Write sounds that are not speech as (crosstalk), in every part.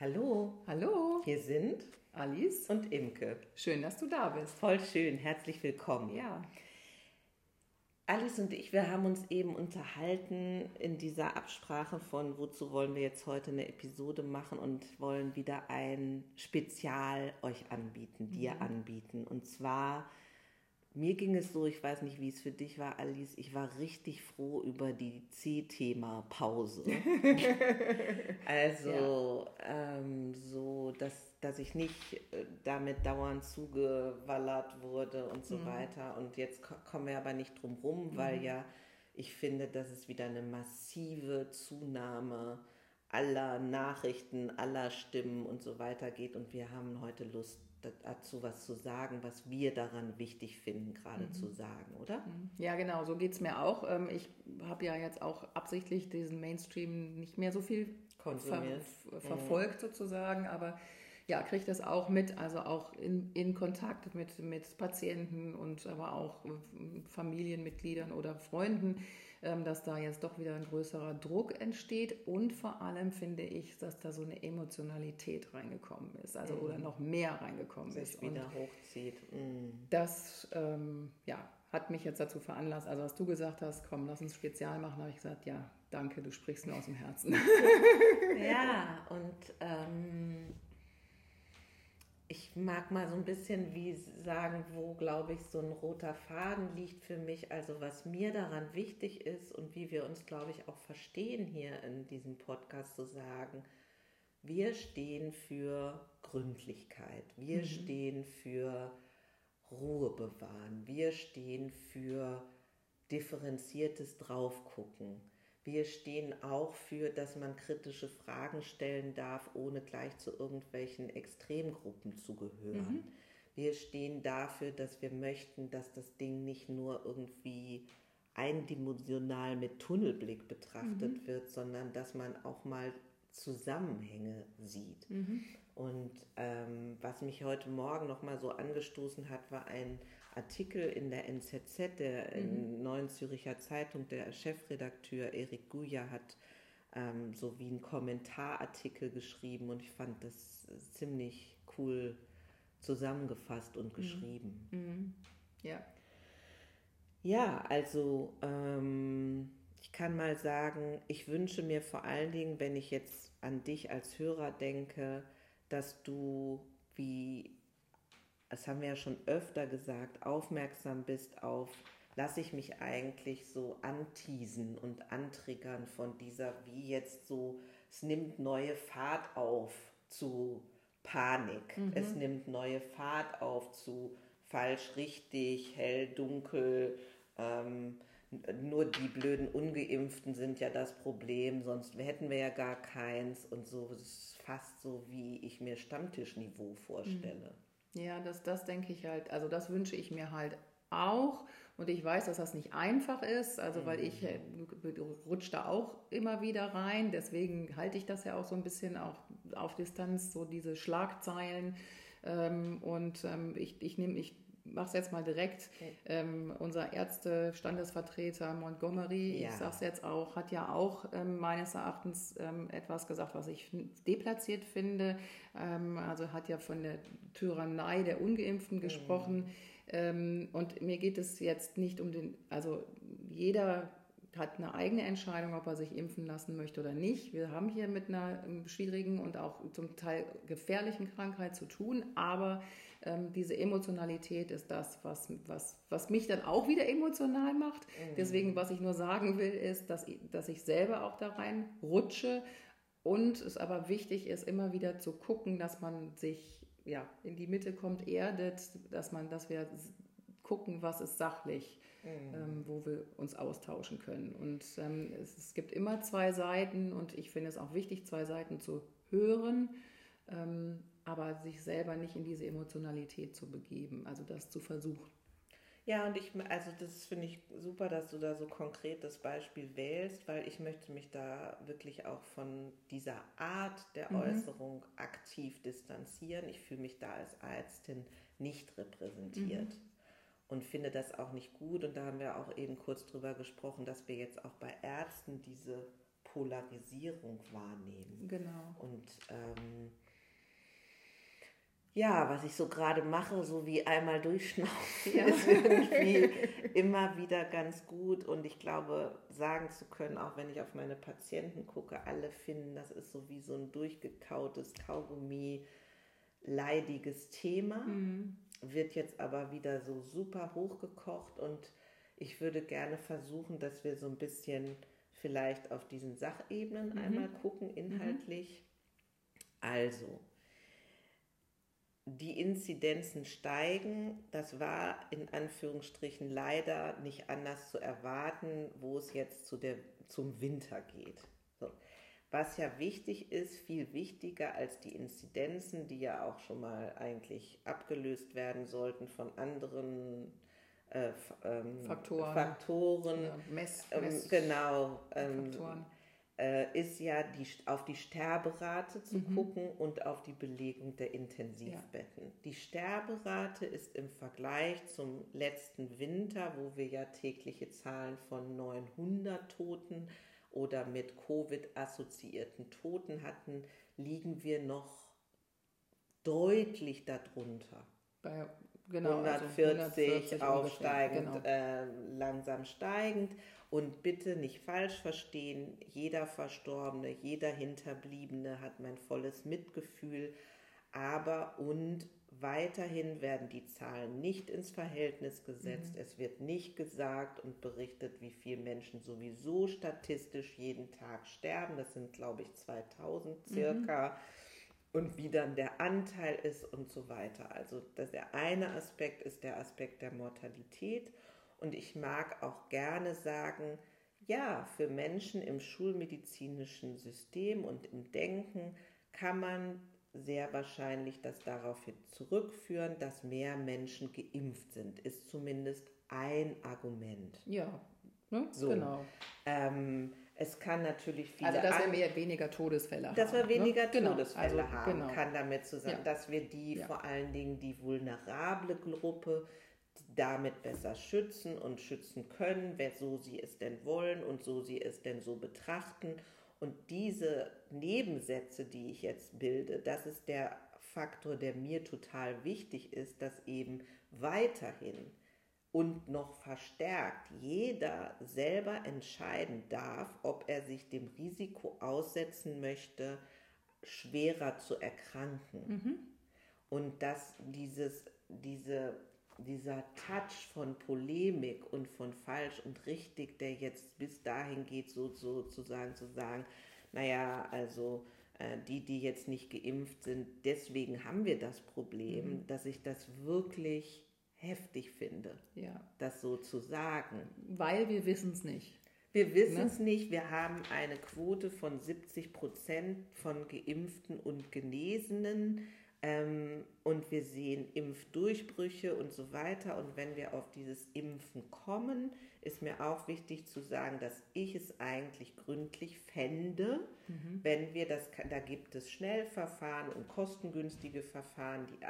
Hallo, Hallo, hier sind Alice. und Imke. Schön, dass du da bist. Voll schön, herzlich willkommen. Ja. Alice und ich, wir haben uns eben unterhalten in dieser Absprache von, wozu wollen wir jetzt heute eine Episode machen und wollen wieder ein Spezial euch anbieten, dir anbieten. Und zwar, mir ging es so, ich weiß nicht, wie es für dich war, Alice, ich war richtig froh über die C-Thema-Pause. (laughs) also, ähm, so, dass, dass ich nicht äh, damit dauernd zugewallert wurde und so weiter. Und jetzt ko- kommen wir aber nicht drum rum, weil ja ich finde, dass es wieder eine massive Zunahme aller Nachrichten, aller Stimmen und so weiter geht. Und wir haben heute Lust dazu was zu sagen, was wir daran wichtig finden, gerade zu sagen, oder? Ja, genau, so geht es mir auch. Ähm, Ich habe ja jetzt auch absichtlich diesen Mainstream nicht mehr so viel ver f- verfolgt sozusagen, aber ja, kriege das auch mit, also auch in, in Kontakt mit, mit Patienten und aber auch äh, Familienmitgliedern oder Freunden, dass da jetzt doch wieder ein größerer Druck entsteht und vor allem finde ich, dass da so eine Emotionalität reingekommen ist, also oder noch mehr reingekommen ist. Sich Und wieder hochzieht. Mm. das ähm, ja, hat mich jetzt dazu veranlasst, also als du gesagt hast, komm, lass uns Spezial machen, habe ich gesagt, ja, danke, du sprichst mir aus dem Herzen. (laughs) Ja, und ähm, ich mag mal so ein bisschen wie sagen, wo, glaube ich, so ein roter Faden liegt für mich. Also was mir daran wichtig ist und wie wir uns, glaube ich, auch verstehen hier in diesem Podcast zu sagen, wir stehen für Gründlichkeit, wir stehen für Ruhe bewahren, wir stehen für differenziertes Draufgucken. Wir stehen auch für, dass man kritische Fragen stellen darf, ohne gleich zu irgendwelchen Extremgruppen zu gehören. Wir stehen dafür, dass wir möchten, dass das Ding nicht nur irgendwie eindimensional mit Tunnelblick betrachtet wird, sondern dass man auch mal Zusammenhänge sieht. Und ähm, was mich heute Morgen noch mal so angestoßen hat, war ein Artikel in der NZZ, der in Neuen Züricher Zeitung, der Chefredakteur Erik Guja hat ähm, so wie einen Kommentarartikel geschrieben und ich fand das ziemlich cool zusammengefasst und geschrieben. ja. Ja, also ähm, ich kann mal sagen, ich wünsche mir vor allen Dingen, wenn ich jetzt an dich als Hörer denke, dass du, wie, das haben wir ja schon öfter gesagt, aufmerksam bist auf, lasse ich mich eigentlich so anteasen und antriggern von dieser, wie jetzt so, es nimmt neue Fahrt auf zu Panik, es nimmt neue Fahrt auf zu falsch, richtig, hell, dunkel, ähm, nur die blöden Ungeimpften sind ja das Problem, sonst hätten wir ja gar keins und so. Es ist fast so, wie ich mir Stammtischniveau vorstelle. Ja, das, das denke ich halt, also das wünsche ich mir halt auch. Und ich weiß, dass das nicht einfach ist, also weil ich äh, rutsche da auch immer wieder rein. Deswegen halte ich das ja auch so ein bisschen auch auf Distanz, so diese Schlagzeilen. Ähm, und ähm, ich, ich nehme, ich mache es jetzt mal direkt. Ähm, unser Ärzte-Standesvertreter Montgomery, Ja. ich sage es jetzt auch, hat ja auch ähm, meines Erachtens ähm, etwas gesagt, was ich deplatziert finde. Ähm, also hat ja von der Tyrannei der Ungeimpften gesprochen. Ähm, und mir geht es jetzt nicht um den, also jeder hat eine eigene Entscheidung, ob er sich impfen lassen möchte oder nicht. Wir haben hier mit einer schwierigen und auch zum Teil gefährlichen Krankheit zu tun, aber ähm, diese Emotionalität ist das, was, was, was mich dann auch wieder emotional macht. Deswegen, was ich nur sagen will, ist, dass, ich- dass ich selber auch da rein rutsche und es aber wichtig ist, immer wieder zu gucken, dass man sich ja, in die Mitte kommt, erdet, dass man, dass wir gucken, was ist sachlich, ähm, wo wir uns austauschen können. Und ähm, es, es gibt immer zwei Seiten und ich finde es auch wichtig, zwei Seiten zu hören, ähm, aber sich selber nicht in diese Emotionalität zu begeben, also das zu versuchen. Ja, und ich, also das finde ich super, dass du da so konkret das Beispiel wählst, weil ich möchte mich da wirklich auch von dieser Art der Äußerung aktiv distanzieren. Ich fühle mich da als Ärztin nicht repräsentiert und finde das auch nicht gut. Und da haben wir auch eben kurz drüber gesprochen, dass wir jetzt auch bei Ärzten diese Polarisierung wahrnehmen. Genau. Und ähm, ja, was ich so gerade mache, so wie einmal durchschnaufen, ja. ist irgendwie immer wieder ganz gut. Und ich glaube, sagen zu können, auch wenn ich auf meine Patienten gucke, alle finden, das ist so wie so ein durchgekautes Kaugummi, leidiges Thema. Mhm. Wird jetzt aber wieder so super hochgekocht und ich würde gerne versuchen, dass wir so ein bisschen vielleicht auf diesen Sachebenen mhm. einmal gucken, inhaltlich. Mhm. Also, die Inzidenzen steigen. Das war in Anführungsstrichen leider nicht anders zu erwarten, wo es jetzt zu der, zum Winter geht. So. Was ja wichtig ist, viel wichtiger als die Inzidenzen, die ja auch schon mal eigentlich abgelöst werden sollten von anderen äh, ähm, Faktoren, Faktoren ja, Mess, ähm, Mess genau, ähm, Faktoren äh, ist ja die, auf die Sterberate zu mhm. gucken und auf die Belegung der Intensivbetten. Ja. Die Sterberate ist im Vergleich zum letzten Winter, wo wir ja tägliche Zahlen von 900 Toten oder mit Covid assoziierten Toten hatten, liegen wir noch deutlich darunter. Bei genau, 140, also 140 aufsteigend, genau. äh, langsam steigend. Und bitte nicht falsch verstehen, jeder Verstorbene, jeder Hinterbliebene hat mein volles Mitgefühl. Aber und weiterhin werden die Zahlen nicht ins Verhältnis gesetzt. Mhm. Es wird nicht gesagt und berichtet, wie viele Menschen sowieso statistisch jeden Tag sterben. Das sind, glaube ich, 2000 circa. Mhm. Und wie dann der Anteil ist und so weiter. Also das, der eine Aspekt ist der Aspekt der Mortalität. Und ich mag auch gerne sagen, ja, für Menschen im schulmedizinischen System und im Denken kann man sehr wahrscheinlich das darauf zurückführen, dass mehr Menschen geimpft sind, ist zumindest ein Argument. Ja, ne? so. genau. Ähm, es kann natürlich viele. Also, dass wir mehr, weniger Todesfälle haben. Dass wir weniger ne? Todesfälle genau. haben, genau. kann damit zusammen, ja. dass wir die, ja. vor allen Dingen die vulnerable Gruppe, damit besser schützen und schützen können, wer so sie es denn wollen und so sie es denn so betrachten. Und diese Nebensätze, die ich jetzt bilde, das ist der Faktor, der mir total wichtig ist, dass eben weiterhin und noch verstärkt jeder selber entscheiden darf, ob er sich dem Risiko aussetzen möchte, schwerer zu erkranken. Mhm. Und dass dieses, diese dieser Touch von Polemik und von falsch und richtig, der jetzt bis dahin geht, so, sozusagen zu sagen, naja, also äh, die, die jetzt nicht geimpft sind, deswegen haben wir das Problem, mhm. dass ich das wirklich heftig finde, ja. das so zu sagen. Weil wir wissen es nicht. Wir wissen es ne? nicht. Wir haben eine Quote von 70 Prozent von Geimpften und Genesenen. Ähm, und wir sehen Impfdurchbrüche und so weiter. Und wenn wir auf dieses Impfen kommen, ist mir auch wichtig zu sagen, dass ich es eigentlich gründlich fände, mhm. wenn wir das, da gibt es Schnellverfahren und kostengünstige Verfahren, die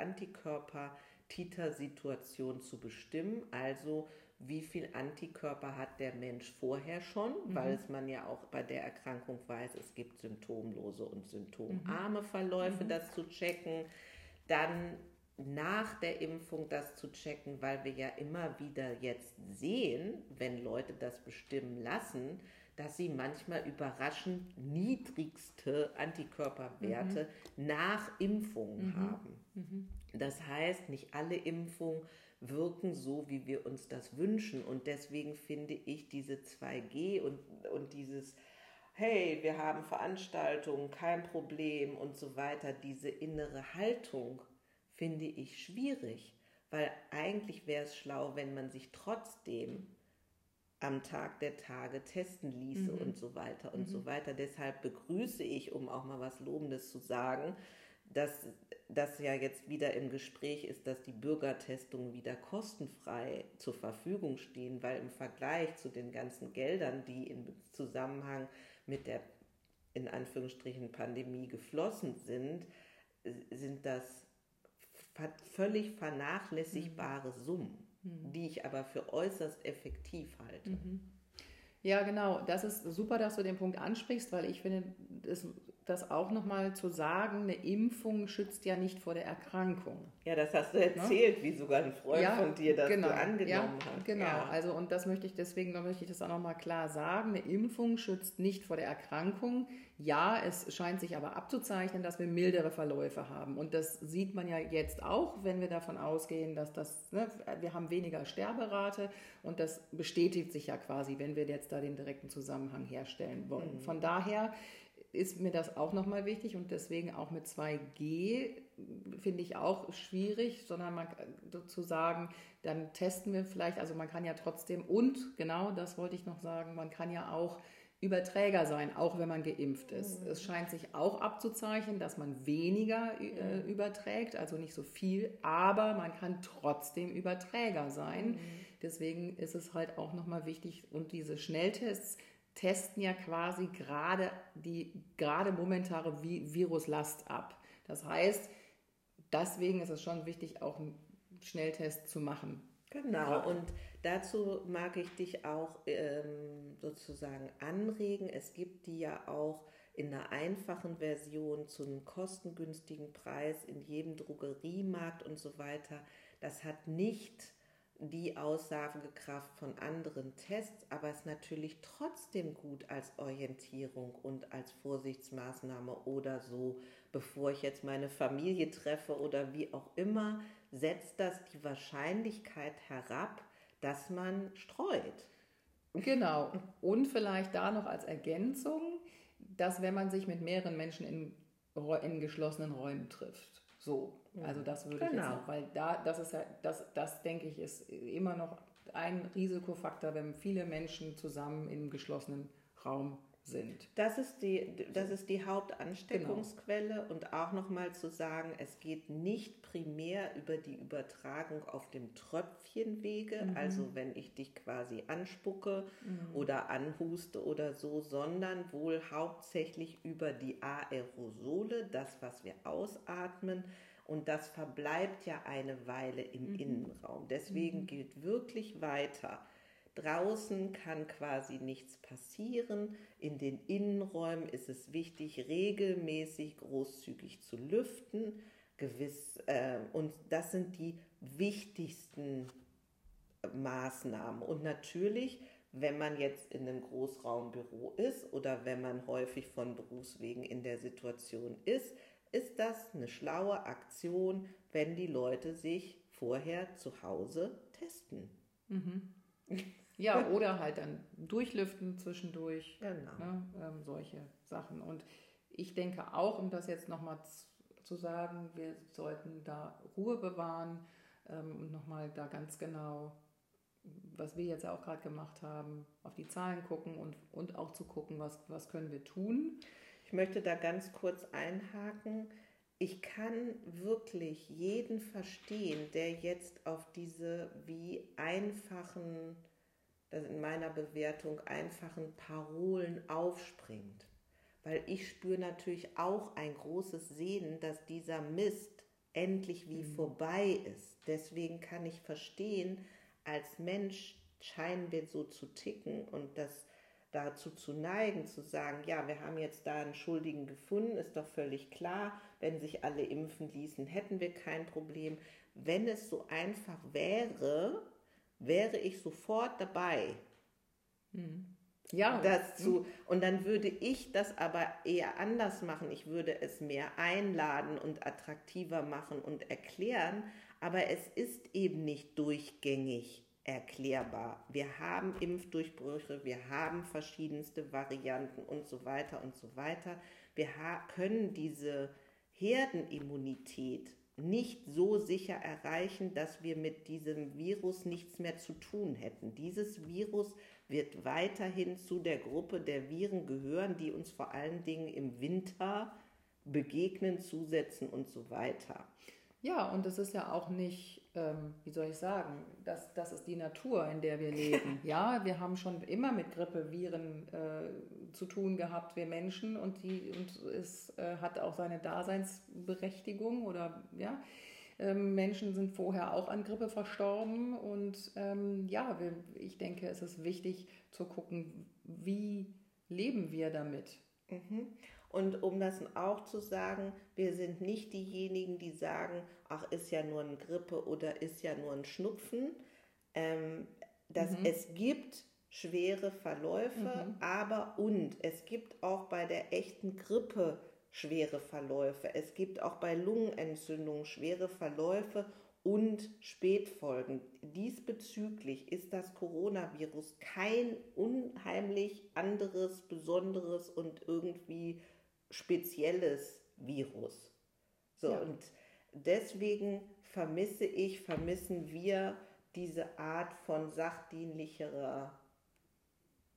Antikörper-Titer-Situation zu bestimmen. Also wie viel Antikörper hat der Mensch vorher schon, mhm. weil es man ja auch bei der Erkrankung weiß, es gibt symptomlose und symptomarme mhm. Verläufe, mhm. das zu checken. Dann nach der Impfung das zu checken, weil wir ja immer wieder jetzt sehen, wenn Leute das bestimmen lassen, dass sie manchmal überraschend niedrigste Antikörperwerte mhm. nach Impfungen mhm. haben. Das heißt, nicht alle Impfungen wirken so, wie wir uns das wünschen. Und deswegen finde ich diese 2G und, und dieses, hey, wir haben Veranstaltungen, kein Problem und so weiter, diese innere Haltung finde ich schwierig, weil eigentlich wäre es schlau, wenn man sich trotzdem am Tag der Tage testen ließe mhm. und so weiter und mhm. so weiter. Deshalb begrüße ich, um auch mal was Lobendes zu sagen, dass das ja jetzt wieder im Gespräch ist, dass die Bürgertestungen wieder kostenfrei zur Verfügung stehen, weil im Vergleich zu den ganzen Geldern, die im Zusammenhang mit der in Anführungsstrichen Pandemie geflossen sind, sind das völlig vernachlässigbare mhm. Summen, mhm. die ich aber für äußerst effektiv halte. Mhm. Ja, genau. Das ist super, dass du den Punkt ansprichst, weil ich finde, das, das auch nochmal zu sagen, eine Impfung schützt ja nicht vor der Erkrankung. Ja, das hast du ne? erzählt, ne? wie sogar ein Freund ja, von dir das genau. du angenommen ja, hast. Genau, ja. also und das möchte ich deswegen möchte ich das auch nochmal klar sagen. Eine Impfung schützt nicht vor der Erkrankung. Ja, es scheint sich aber abzuzeichnen, dass wir mildere Verläufe haben. Und das sieht man ja jetzt auch, wenn wir davon ausgehen, dass das, ne, wir haben weniger Sterberate und das bestätigt sich ja quasi, wenn wir jetzt da den direkten Zusammenhang herstellen wollen. Mhm. Von daher ist mir das auch nochmal wichtig und deswegen auch mit 2G finde ich auch schwierig, sondern man zu sagen, dann testen wir vielleicht, also man kann ja trotzdem und genau das wollte ich noch sagen, man kann ja auch Überträger sein, auch wenn man geimpft ist. Mhm. Es scheint sich auch abzuzeichnen, dass man weniger äh, überträgt, also nicht so viel, aber man kann trotzdem Überträger sein. Mhm. Deswegen ist es halt auch nochmal wichtig und diese Schnelltests testen ja quasi gerade die gerade momentare Viruslast ab. Das heißt, deswegen ist es schon wichtig, auch einen Schnelltest zu machen. Genau, und dazu mag ich dich auch ähm, sozusagen anregen. Es gibt die ja auch in einer einfachen Version zu einem kostengünstigen Preis in jedem Drogeriemarkt und so weiter. Das hat nicht die Aussagekraft von anderen Tests, aber ist natürlich trotzdem gut als Orientierung und als Vorsichtsmaßnahme oder so, bevor ich jetzt meine Familie treffe oder wie auch immer, setzt das die Wahrscheinlichkeit herab, dass man streut. Genau. Und vielleicht da noch als Ergänzung, dass wenn man sich mit mehreren Menschen in, in geschlossenen Räumen trifft, so, also das würde genau. ich jetzt genau. noch, weil da, das ist ja, das, das denke ich, ist immer noch ein Risikofaktor, wenn viele Menschen zusammen in einem geschlossenen Raum sind. Das ist die, das ist die Hauptansteckungsquelle genau. und auch nochmal zu sagen, es geht nicht primär über die Übertragung auf dem Tröpfchenwege, mhm. also wenn ich dich quasi anspucke mhm. oder anhuste oder so, sondern wohl hauptsächlich über die Aerosole, das, was wir ausatmen. Und das verbleibt ja eine Weile im mhm. Innenraum. Deswegen mhm. gilt wirklich weiter, Draußen kann quasi nichts passieren. In den Innenräumen ist es wichtig, regelmäßig großzügig zu lüften. Gewiss, äh, und das sind die wichtigsten Maßnahmen. Und natürlich, wenn man jetzt in einem Großraumbüro ist oder wenn man häufig von Berufswegen in der Situation ist, ist das eine schlaue Aktion, wenn die Leute sich vorher zu Hause testen. Mhm. Ja, oder halt dann durchlüften zwischendurch. Genau. Ne, ähm, solche Sachen. Und ich denke auch, um das jetzt nochmal zu sagen, wir sollten da Ruhe bewahren ähm, und nochmal da ganz genau, was wir jetzt auch gerade gemacht haben, auf die Zahlen gucken und, und auch zu gucken, was, was können wir tun. Ich möchte da ganz kurz einhaken. Ich kann wirklich jeden verstehen, der jetzt auf diese wie einfachen das in meiner Bewertung einfachen Parolen aufspringt. Weil ich spüre natürlich auch ein großes Sehnen, dass dieser Mist endlich wie mhm. vorbei ist. Deswegen kann ich verstehen, als Mensch scheinen wir so zu ticken und das dazu zu neigen, zu sagen, ja, wir haben jetzt da einen Schuldigen gefunden, ist doch völlig klar, wenn sich alle impfen ließen, hätten wir kein Problem. Wenn es so einfach wäre, wäre ich sofort dabei. Mhm. Ja. Das zu, und dann würde ich das aber eher anders machen. Ich würde es mehr einladen und attraktiver machen und erklären, aber es ist eben nicht durchgängig erklärbar. Wir haben Impfdurchbrüche, wir haben verschiedenste Varianten und so weiter und so weiter. Wir können diese Herdenimmunität nicht so sicher erreichen, dass wir mit diesem Virus nichts mehr zu tun hätten. Dieses Virus wird weiterhin zu der Gruppe der Viren gehören, die uns vor allen Dingen im Winter begegnen, zusetzen und so weiter. Ja, und es ist ja auch nicht, ähm, wie soll ich sagen, das, das ist die Natur, in der wir leben. (laughs) ja, wir haben schon immer mit Grippeviren äh, zu tun gehabt, wir Menschen, und, die, und es äh, hat auch seine Daseinsberechtigung oder ja. Ähm, Menschen sind vorher auch an Grippe verstorben. Und ähm, ja, wir, ich denke, es ist wichtig zu gucken, wie leben wir damit. Mhm. Und um das auch zu sagen, wir sind nicht diejenigen, die sagen, ach, ist ja nur eine Grippe oder ist ja nur ein Schnupfen. Ähm, dass mhm. es gibt schwere Verläufe, mhm. aber und es gibt auch bei der echten Grippe schwere Verläufe. Es gibt auch bei Lungenentzündungen schwere Verläufe und Spätfolgen. Diesbezüglich ist das Coronavirus kein unheimlich anderes, besonderes und irgendwie spezielles Virus. So, ja. und deswegen vermisse ich, vermissen wir diese Art von sachdienlicherer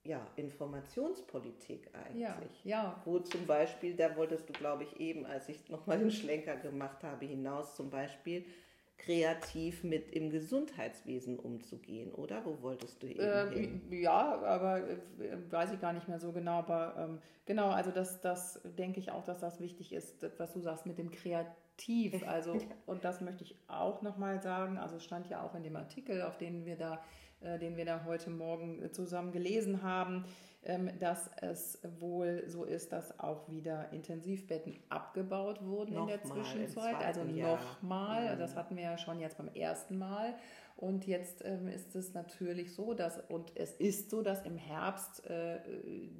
ja, Informationspolitik eigentlich. Ja, ja. Wo zum Beispiel, da wolltest du, glaube ich, eben, als ich nochmal den Schlenker gemacht habe, hinaus zum Beispiel kreativ mit im Gesundheitswesen umzugehen, oder? Wo wolltest du eben ähm, hin? Ja, aber äh, weiß ich gar nicht mehr so genau. Aber ähm, genau, also das, das denke ich auch, dass das wichtig ist, was du sagst mit dem Kreativ. (laughs) Also, und das möchte ich auch nochmal sagen. Also es stand ja auch in dem Artikel, auf den wir da äh, den wir da heute Morgen äh, zusammen gelesen haben, ähm, dass es wohl so ist, dass auch wieder Intensivbetten abgebaut wurden noch in der Zwischenzeit. Also nochmal, mhm. das hatten wir ja schon jetzt beim ersten Mal. Und jetzt ähm, ist es natürlich so, dass, und es ist so, dass im Herbst äh,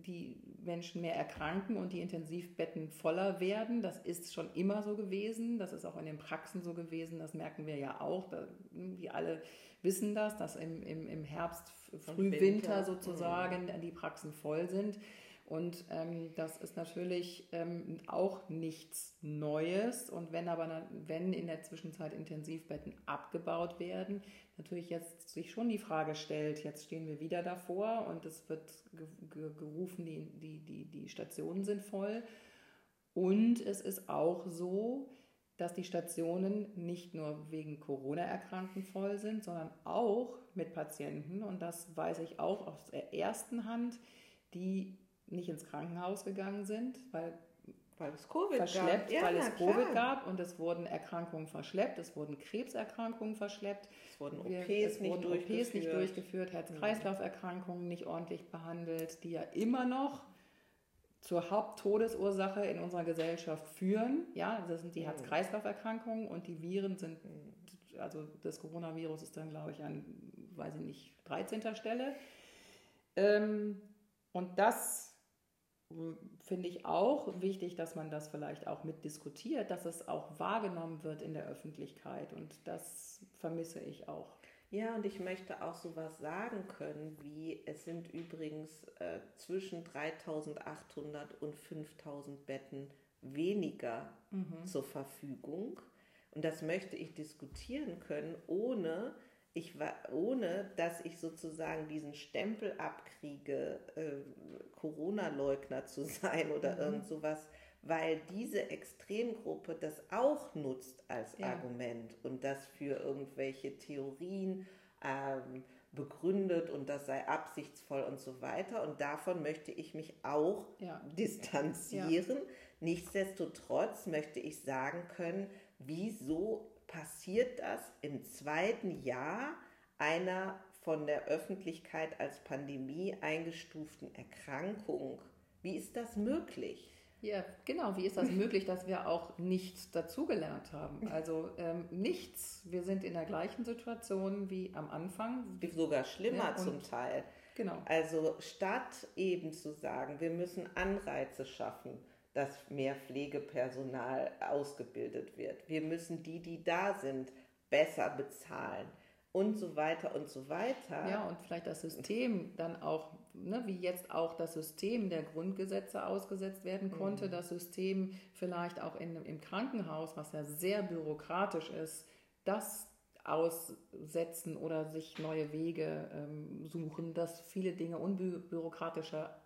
die Menschen mehr erkranken und die Intensivbetten voller werden. Das ist schon immer so gewesen. Das ist auch in den Praxen so gewesen. Das merken wir ja auch. Da, wir alle wissen das, dass im, im, im Herbst, Frühwinter sozusagen mhm. die Praxen voll sind. Und ähm, das ist natürlich ähm, auch nichts Neues. Und wenn aber wenn in der Zwischenzeit Intensivbetten abgebaut werden, natürlich jetzt sich schon die Frage stellt, jetzt stehen wir wieder davor und es wird gerufen, die, die, die, die Stationen sind voll. Und es ist auch so, dass die Stationen nicht nur wegen Corona-Erkrankten voll sind, sondern auch mit Patienten, und das weiß ich auch aus der ersten Hand, die nicht ins Krankenhaus gegangen sind, weil, weil es Covid verschleppt, gab. weil ja, es Covid klar. gab und es wurden Erkrankungen verschleppt, es wurden Krebserkrankungen verschleppt, es wurden OPs, es nicht, wurden durchgeführt. OPs nicht durchgeführt, Herz-Kreislauf-Erkrankungen nicht ordentlich behandelt, die ja immer noch zur Haupttodesursache in unserer Gesellschaft führen. Ja, das sind die mhm. Herz-Kreislauf-Erkrankungen und die Viren sind, also das Coronavirus ist dann, glaube ich, an, weiß ich nicht, 13. Stelle. Ähm, und das finde ich auch wichtig, dass man das vielleicht auch mitdiskutiert, dass es auch wahrgenommen wird in der Öffentlichkeit. Und das vermisse ich auch. Ja, und ich möchte auch sowas sagen können, wie es sind übrigens äh, zwischen 3800 und 5000 Betten weniger mhm. zur Verfügung. Und das möchte ich diskutieren können, ohne, ich war, ohne dass ich sozusagen diesen Stempel abkriege, äh, Corona-Leugner zu (laughs) sein oder mhm. irgend sowas weil diese Extremgruppe das auch nutzt als ja. Argument und das für irgendwelche Theorien ähm, begründet und das sei absichtsvoll und so weiter. Und davon möchte ich mich auch ja. distanzieren. Ja. Nichtsdestotrotz möchte ich sagen können, wieso passiert das im zweiten Jahr einer von der Öffentlichkeit als Pandemie eingestuften Erkrankung? Wie ist das möglich? Ja, genau. Wie ist das (laughs) möglich, dass wir auch nichts dazugelernt haben? Also ähm, nichts. Wir sind in der gleichen Situation wie am Anfang. Sogar schlimmer ja, zum Teil. Genau. Also statt eben zu sagen, wir müssen Anreize schaffen, dass mehr Pflegepersonal ausgebildet wird. Wir müssen die, die da sind, besser bezahlen und so weiter und so weiter. Ja, und vielleicht das System dann auch, ne, wie jetzt auch das System der Grundgesetze ausgesetzt werden konnte, mhm. das System vielleicht auch in, im Krankenhaus, was ja sehr bürokratisch ist, das aussetzen oder sich neue Wege ähm, suchen, dass viele Dinge unbürokratischer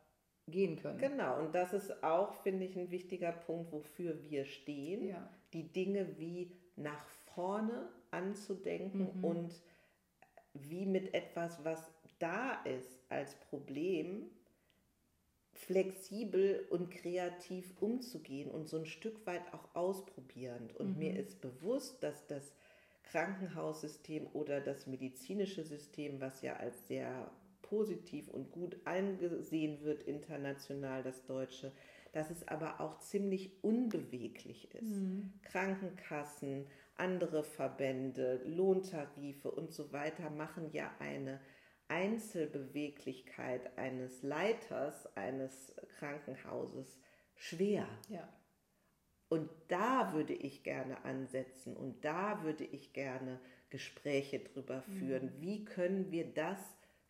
gehen können. Genau, und das ist auch, finde ich, ein wichtiger Punkt, wofür wir stehen, ja. die Dinge wie nach vorne anzudenken mhm. und wie mit etwas, was da ist als Problem, flexibel und kreativ umzugehen und so ein Stück weit auch ausprobierend. Und mhm. mir ist bewusst, dass das Krankenhaussystem oder das medizinische System, was ja als sehr positiv und gut angesehen wird international, das deutsche, dass es aber auch ziemlich unbeweglich ist. Mhm. Krankenkassen, andere Verbände, Lohntarife und so weiter machen ja eine Einzelbeweglichkeit eines Leiters eines Krankenhauses schwer. Ja. Und da würde ich gerne ansetzen und da würde ich gerne Gespräche drüber führen. Mhm. Wie können wir das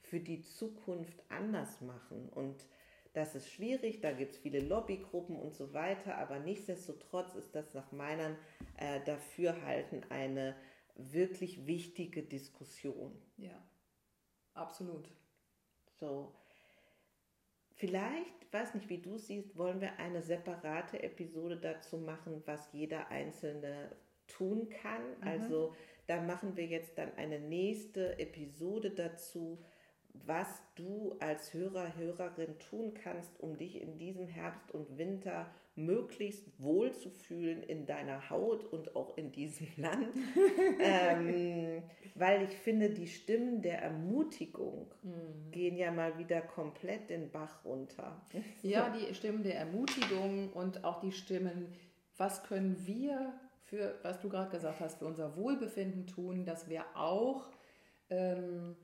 für die Zukunft anders machen? Und das ist schwierig, da gibt es viele Lobbygruppen und so weiter, aber nichtsdestotrotz ist das nach meinem äh, Dafürhalten eine wirklich wichtige Diskussion. Ja, absolut. So, Vielleicht, weiß nicht, wie du siehst, wollen wir eine separate Episode dazu machen, was jeder Einzelne tun kann. Mhm. Also da machen wir jetzt dann eine nächste Episode dazu, was du als Hörer, Hörerin tun kannst, um dich in diesem Herbst und Winter möglichst wohl zu fühlen in deiner Haut und auch in diesem (laughs) Land. ähm, weil ich finde, die Stimmen der Ermutigung mhm. gehen ja mal wieder komplett den Bach runter. (laughs) Ja, die Stimmen der Ermutigung und auch die Stimmen, was können wir für, was du gerade gesagt hast, für unser Wohlbefinden tun, dass wir auch ähm,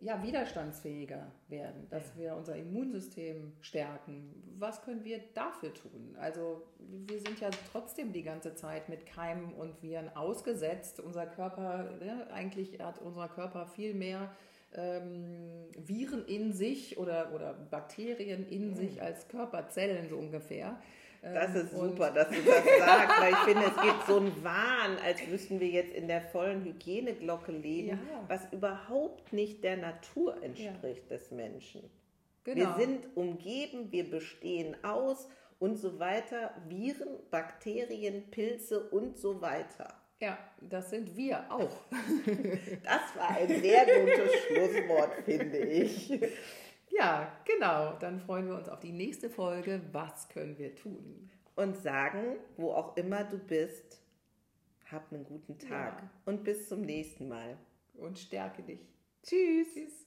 ja, widerstandsfähiger werden, dass ja. wir unser Immunsystem stärken. Was können wir dafür tun? Also wir sind ja trotzdem die ganze Zeit mit Keimen und Viren ausgesetzt. Unser Körper, ne, eigentlich hat unser Körper viel mehr ähm, Viren in sich oder, oder Bakterien in mhm. sich als Körperzellen so ungefähr. Das ist ähm, super, dass du das sagst, weil ich finde, es gibt so einen Wahn, als müssten wir jetzt in der vollen Hygieneglocke leben, ja. was überhaupt nicht der Natur entspricht ja. des Menschen. Genau. Wir sind umgeben, wir bestehen aus und so weiter, Viren, Bakterien, Pilze und so weiter. Ja, das sind wir auch. Das war ein sehr gutes (laughs) Schlusswort, finde ich. Ja, genau. Dann freuen wir uns auf die nächste Folge. Was können wir tun? Und sagen, wo auch immer du bist, hab einen guten Tag ja. und bis zum nächsten Mal. Und stärke dich. Tschüss. Tschüss.